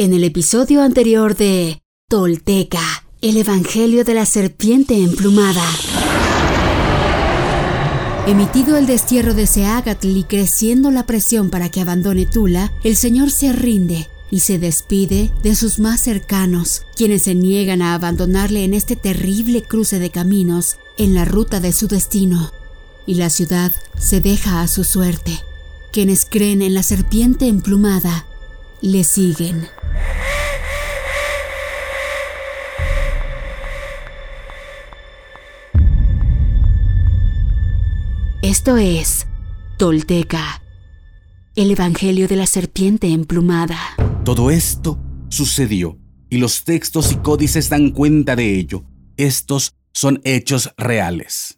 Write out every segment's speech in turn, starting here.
En el episodio anterior de Tolteca, el Evangelio de la Serpiente Emplumada. Emitido el destierro de Seagatl y creciendo la presión para que abandone Tula, el Señor se rinde y se despide de sus más cercanos, quienes se niegan a abandonarle en este terrible cruce de caminos en la ruta de su destino. Y la ciudad se deja a su suerte. Quienes creen en la serpiente emplumada le siguen. Esto es Tolteca, el Evangelio de la Serpiente Emplumada. Todo esto sucedió y los textos y códices dan cuenta de ello. Estos son hechos reales.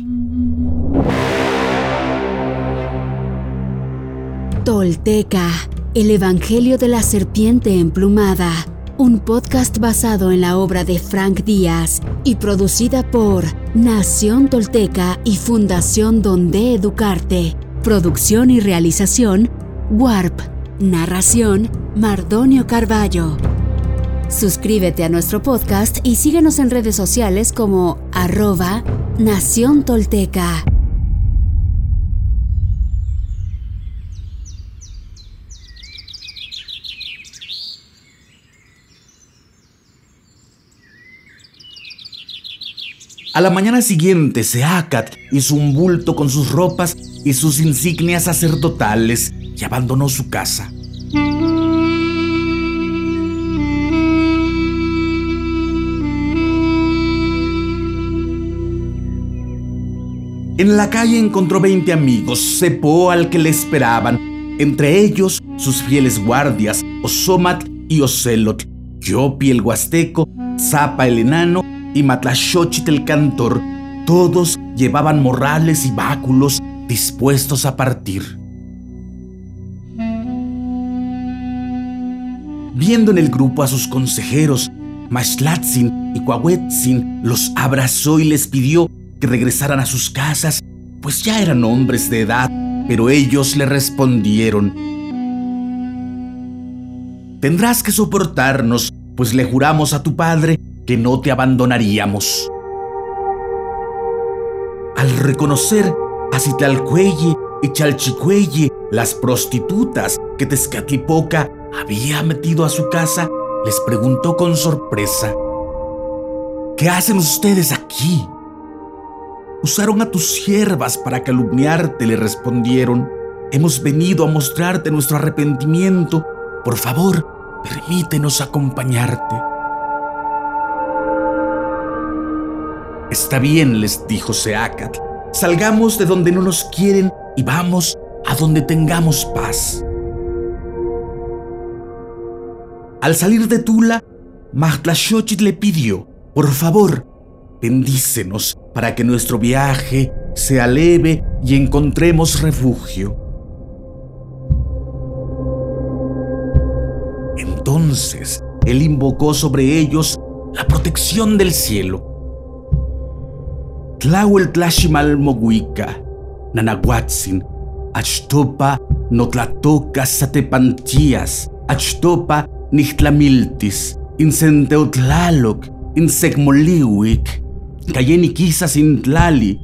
Tolteca, el Evangelio de la Serpiente Emplumada un podcast basado en la obra de Frank Díaz y producida por Nación Tolteca y Fundación Donde Educarte. Producción y realización, Warp. Narración, Mardonio Carballo. Suscríbete a nuestro podcast y síguenos en redes sociales como arroba Nación Tolteca. A la mañana siguiente, Seacat hizo un bulto con sus ropas y sus insignias sacerdotales y abandonó su casa. En la calle encontró 20 amigos, cepó al que le esperaban, entre ellos sus fieles guardias, Osomat y Ocelot, Yopi el huasteco, Zapa el enano y Matlashochit el cantor, todos llevaban morrales y báculos dispuestos a partir. Viendo en el grupo a sus consejeros, Mashlatzin y Coahuetzin los abrazó y les pidió que regresaran a sus casas, pues ya eran hombres de edad, pero ellos le respondieron, Tendrás que soportarnos, pues le juramos a tu padre que no te abandonaríamos. Al reconocer a Citalcuelle y Chalchicuelle, las prostitutas que Tezcatlipoca había metido a su casa, les preguntó con sorpresa, ¿qué hacen ustedes aquí? Usaron a tus siervas para calumniarte, le respondieron. Hemos venido a mostrarte nuestro arrepentimiento. Por favor, permítenos acompañarte. Está bien, les dijo Seacat. Salgamos de donde no nos quieren y vamos a donde tengamos paz. Al salir de Tula, Mahtlashochit le pidió, por favor, bendícenos para que nuestro viaje sea leve y encontremos refugio. Entonces él invocó sobre ellos la protección del cielo. Tlahuel tlaximal moguica, nanahuatzin, achtopa notlatoca satepantías, achtopa nihtlamiltis, incenteotlaloc, insecmoliuic, cayeni quizás intlali,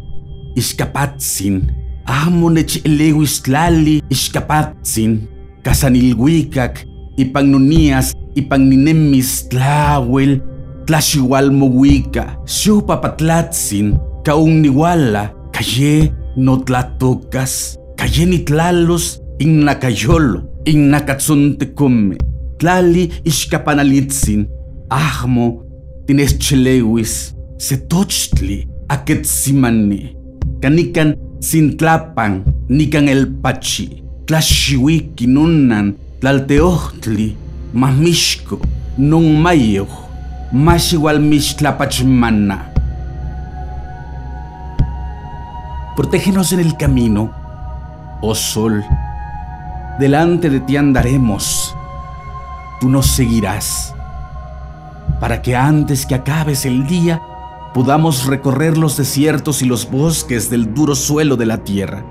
iscapatzin, amo nechelehuistlali iscapatzin, casanilhuicac, ipagnunías, ipagninemis tlahuel, tlaxihual moguica, xupapatlatzin, kaung niwala, kaye no tlatocas, kaye ni tlalos, innakayolo, innakatzontecomme, tlali ixkapanalitzin, ahmo, tineschelewis, setochtli, aketsimani, kanikan sintlapan, nikan el pachi, tlaxiwiki nunan, tlalteohtli, mamishko, non mayo, más igual mistlapachmana. Protégenos en el camino, oh sol. Delante de ti andaremos. Tú nos seguirás. Para que antes que acabes el día podamos recorrer los desiertos y los bosques del duro suelo de la tierra.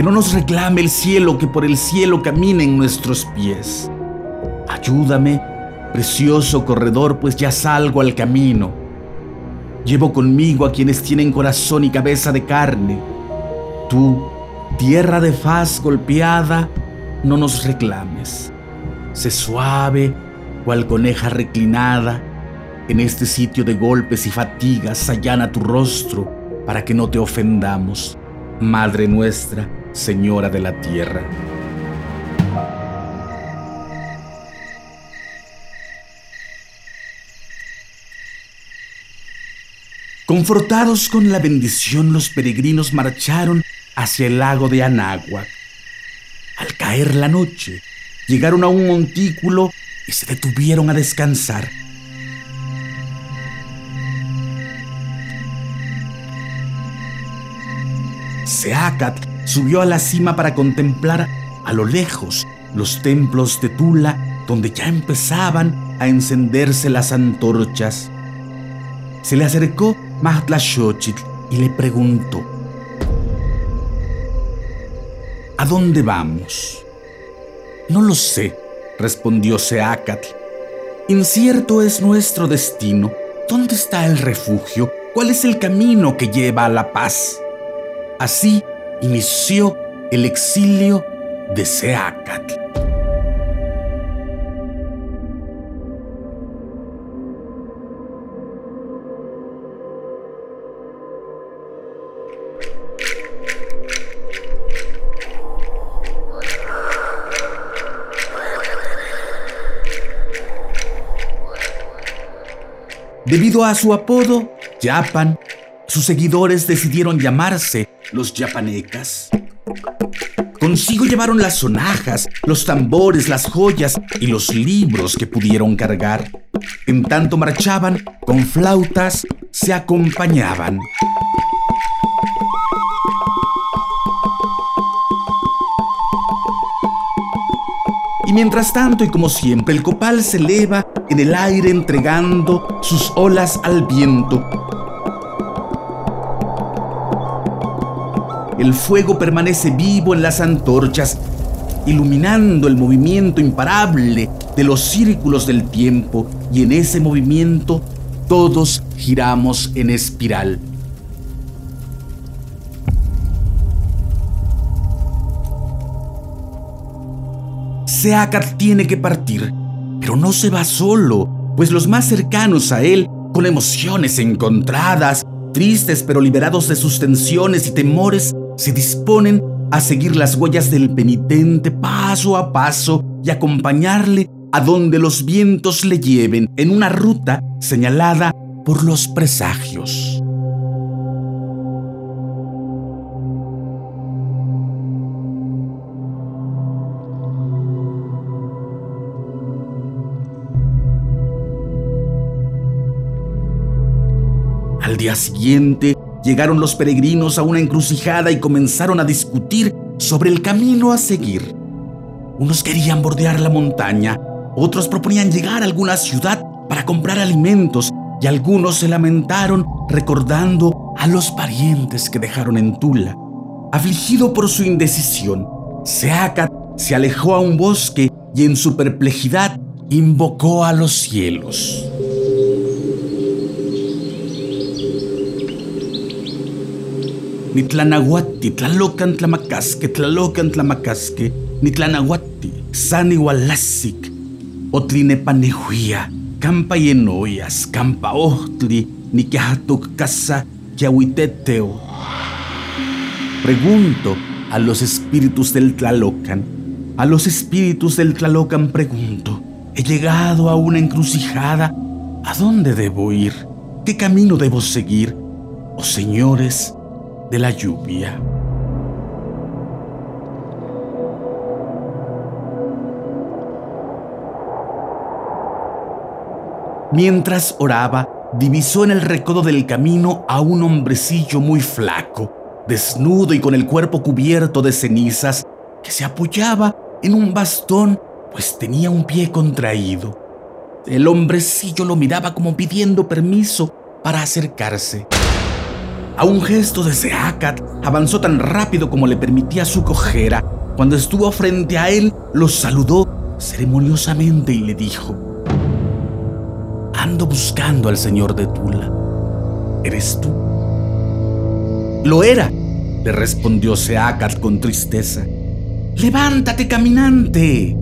Que no nos reclame el cielo, que por el cielo caminen nuestros pies. Ayúdame, precioso corredor, pues ya salgo al camino Llevo conmigo a quienes tienen corazón y cabeza de carne. Tú, tierra de faz golpeada, no nos reclames. Sé suave, cual coneja reclinada. En este sitio de golpes y fatigas allana tu rostro para que no te ofendamos, Madre nuestra, Señora de la tierra. Confortados con la bendición, los peregrinos marcharon hacia el lago de Anáhuac. Al caer la noche, llegaron a un montículo y se detuvieron a descansar. Seacat subió a la cima para contemplar a lo lejos los templos de Tula, donde ya empezaban a encenderse las antorchas. Se le acercó Xochitl y le preguntó, ¿A dónde vamos? No lo sé, respondió Seacatl. Incierto es nuestro destino. ¿Dónde está el refugio? ¿Cuál es el camino que lleva a la paz? Así inició el exilio de Seacatl. Debido a su apodo, Japan, sus seguidores decidieron llamarse los yapanecas. Consigo llevaron las sonajas, los tambores, las joyas y los libros que pudieron cargar. En tanto marchaban, con flautas, se acompañaban. Y mientras tanto, y como siempre, el copal se eleva en el aire entregando sus olas al viento. El fuego permanece vivo en las antorchas, iluminando el movimiento imparable de los círculos del tiempo y en ese movimiento todos giramos en espiral. Seacat tiene que partir, pero no se va solo, pues los más cercanos a él, con emociones encontradas, tristes pero liberados de sus tensiones y temores, se disponen a seguir las huellas del penitente paso a paso y acompañarle a donde los vientos le lleven en una ruta señalada por los presagios. Al día siguiente, llegaron los peregrinos a una encrucijada y comenzaron a discutir sobre el camino a seguir. Unos querían bordear la montaña, otros proponían llegar a alguna ciudad para comprar alimentos y algunos se lamentaron recordando a los parientes que dejaron en Tula. Afligido por su indecisión, Seacat se alejó a un bosque y en su perplejidad invocó a los cielos. Nitlanahuati, Tlalocan Tlamacasque, Tlalocan Tlamacasque, Nitlanahuati, Sani Walasik, Otlinepanehuia, Campa Yenoyas, Campa Ohtli, Nikiahatuk Casa, Yahuiteteo. Pregunto a los espíritus del Tlalocan, a los espíritus del Tlalocan pregunto, he llegado a una encrucijada, ¿a dónde debo ir? ¿Qué camino debo seguir? Oh señores, de la lluvia. Mientras oraba, divisó en el recodo del camino a un hombrecillo muy flaco, desnudo y con el cuerpo cubierto de cenizas, que se apoyaba en un bastón, pues tenía un pie contraído. El hombrecillo lo miraba como pidiendo permiso para acercarse. A un gesto de Seacat, avanzó tan rápido como le permitía su cojera. Cuando estuvo frente a él, lo saludó ceremoniosamente y le dijo, Ando buscando al señor de Tula. ¿Eres tú? Lo era, le respondió Seacat con tristeza. Levántate, caminante,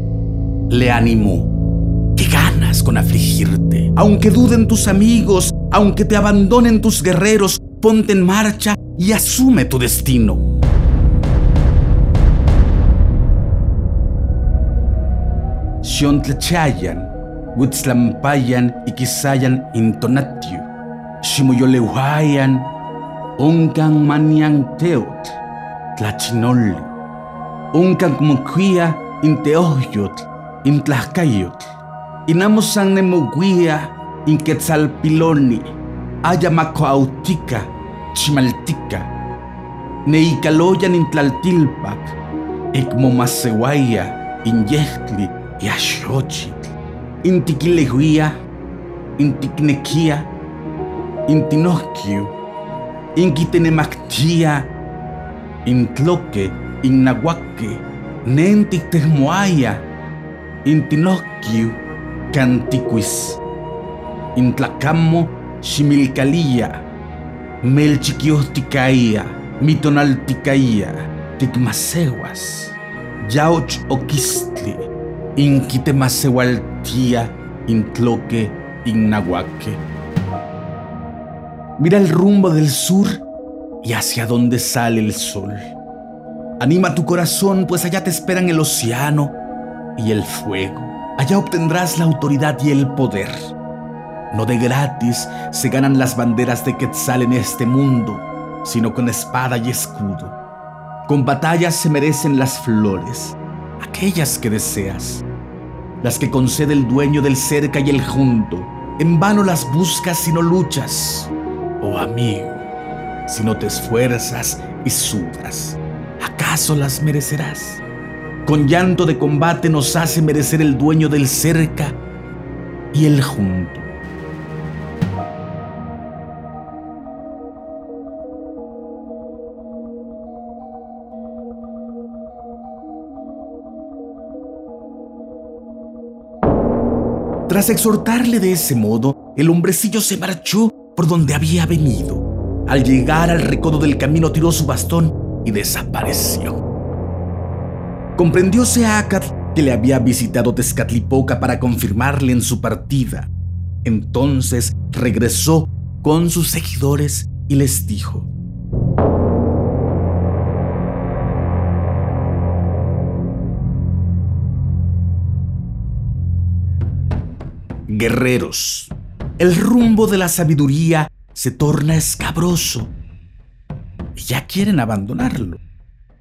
le animó. ¿Qué ganas con afligirte? Aunque duden tus amigos, aunque te abandonen tus guerreros, ponte en marcha y asume tu destino. Xiontlachayan, Huitzlampayan y Kisayan intonatiu, Ximuyoleuhayan, Uncan manian teot, Tlachinoli, Uncan muquia inteohyot, intlahcayot, Inamosan nemoguia, inquetzalpiloni, Ayamacoautica, Chimaltica, Neicaloyan intlaltilpac, Ecmomasewaya, Inyehtli, Yaxochitl, Intiquilehuia, Inticnequia, Intinohquiu, Inquitenemactia, Intloque, Innahuaque, Nentictehmoaya, Intinohquiu, Cantiquis, Intlacamo, Ximilcalía, Melchiquiosticaya, Mitonalticaya, Ticmasehuas, Yauch Oquistli, Inquitemasehualtía, Intloque, Innahuaque. Mira el rumbo del sur y hacia donde sale el sol. Anima tu corazón, pues allá te esperan el océano y el fuego. Allá obtendrás la autoridad y el poder. No de gratis se ganan las banderas de Quetzal en este mundo, sino con espada y escudo. Con batallas se merecen las flores, aquellas que deseas, las que concede el dueño del cerca y el junto. En vano las buscas si no luchas, oh amigo, si no te esfuerzas y sudas. ¿Acaso las merecerás? Con llanto de combate nos hace merecer el dueño del cerca y el junto. Tras exhortarle de ese modo, el hombrecillo se marchó por donde había venido. Al llegar al recodo del camino tiró su bastón y desapareció. Comprendió Seacat que le había visitado Tezcatlipoca para confirmarle en su partida. Entonces regresó con sus seguidores y les dijo, Guerreros, el rumbo de la sabiduría se torna escabroso ya quieren abandonarlo.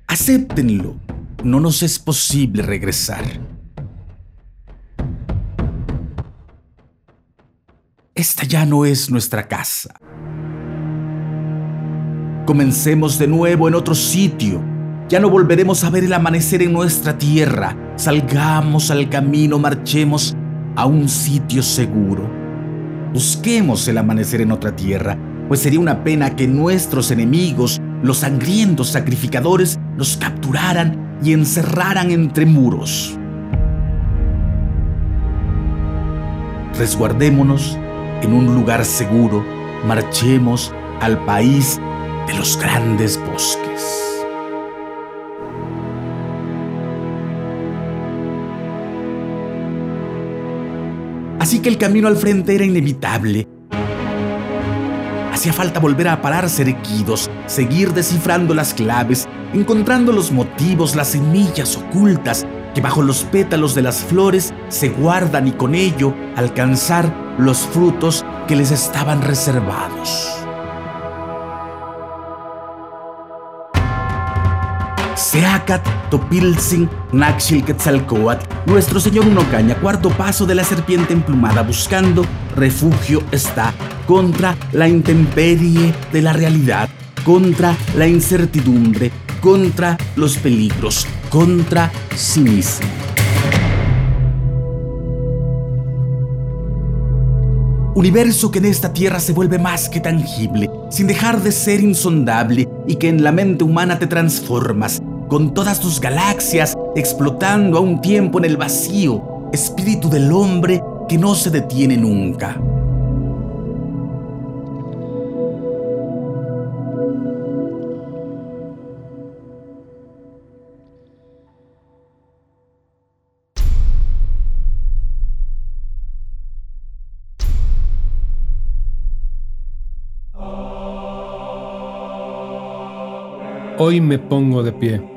Acéptenlo, no nos es posible regresar. Esta ya no es nuestra casa. Comencemos de nuevo en otro sitio. Ya no volveremos a ver el amanecer en nuestra tierra. Salgamos al camino, marchemos a un sitio seguro. Busquemos el amanecer en otra tierra, pues sería una pena que nuestros enemigos, los sangrientos sacrificadores, nos capturaran y encerraran entre muros. Resguardémonos en un lugar seguro, marchemos al país de los grandes bosques. Así que el camino al frente era inevitable. Hacía falta volver a pararse erguidos, seguir descifrando las claves, encontrando los motivos, las semillas ocultas que bajo los pétalos de las flores se guardan y con ello alcanzar los frutos que les estaban reservados. Seacat, Topilzin, Naxil Quetzalcoatl, nuestro señor Unocaña, cuarto paso de la serpiente emplumada, buscando refugio está contra la intemperie de la realidad, contra la incertidumbre, contra los peligros, contra sí mismo. Universo que en esta tierra se vuelve más que tangible, sin dejar de ser insondable y que en la mente humana te transformas, con todas tus galaxias explotando a un tiempo en el vacío, espíritu del hombre que no se detiene nunca. Hoy me pongo de pie,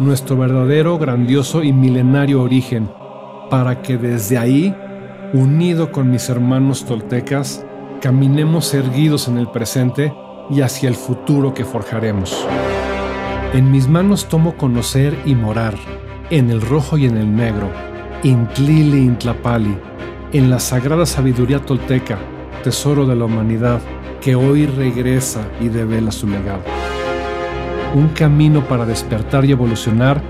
nuestro verdadero, grandioso y milenario origen, para que desde ahí, unido con mis hermanos toltecas, caminemos erguidos en el presente y hacia el futuro que forjaremos. En mis manos tomo conocer y morar, en el rojo y en el negro, Intlili Intlapali, en la sagrada sabiduría tolteca, tesoro de la humanidad, que hoy regresa y devela su legado un camino para despertar y evolucionar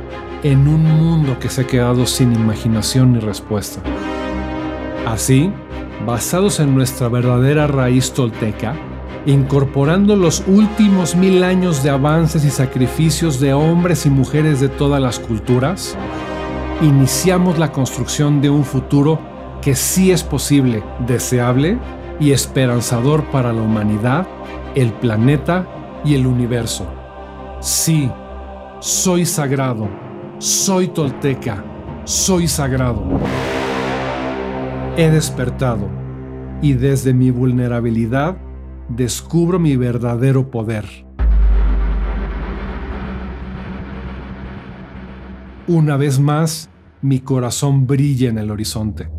en un mundo que se ha quedado sin imaginación ni respuesta. Así, basados en nuestra verdadera raíz tolteca, incorporando los últimos mil años de avances y sacrificios de hombres y mujeres de todas las culturas, iniciamos la construcción de un futuro que sí es posible, deseable y esperanzador para la humanidad, el planeta y el universo. Sí, soy sagrado, soy tolteca, soy sagrado. He despertado y desde mi vulnerabilidad descubro mi verdadero poder. Una vez más, mi corazón brilla en el horizonte.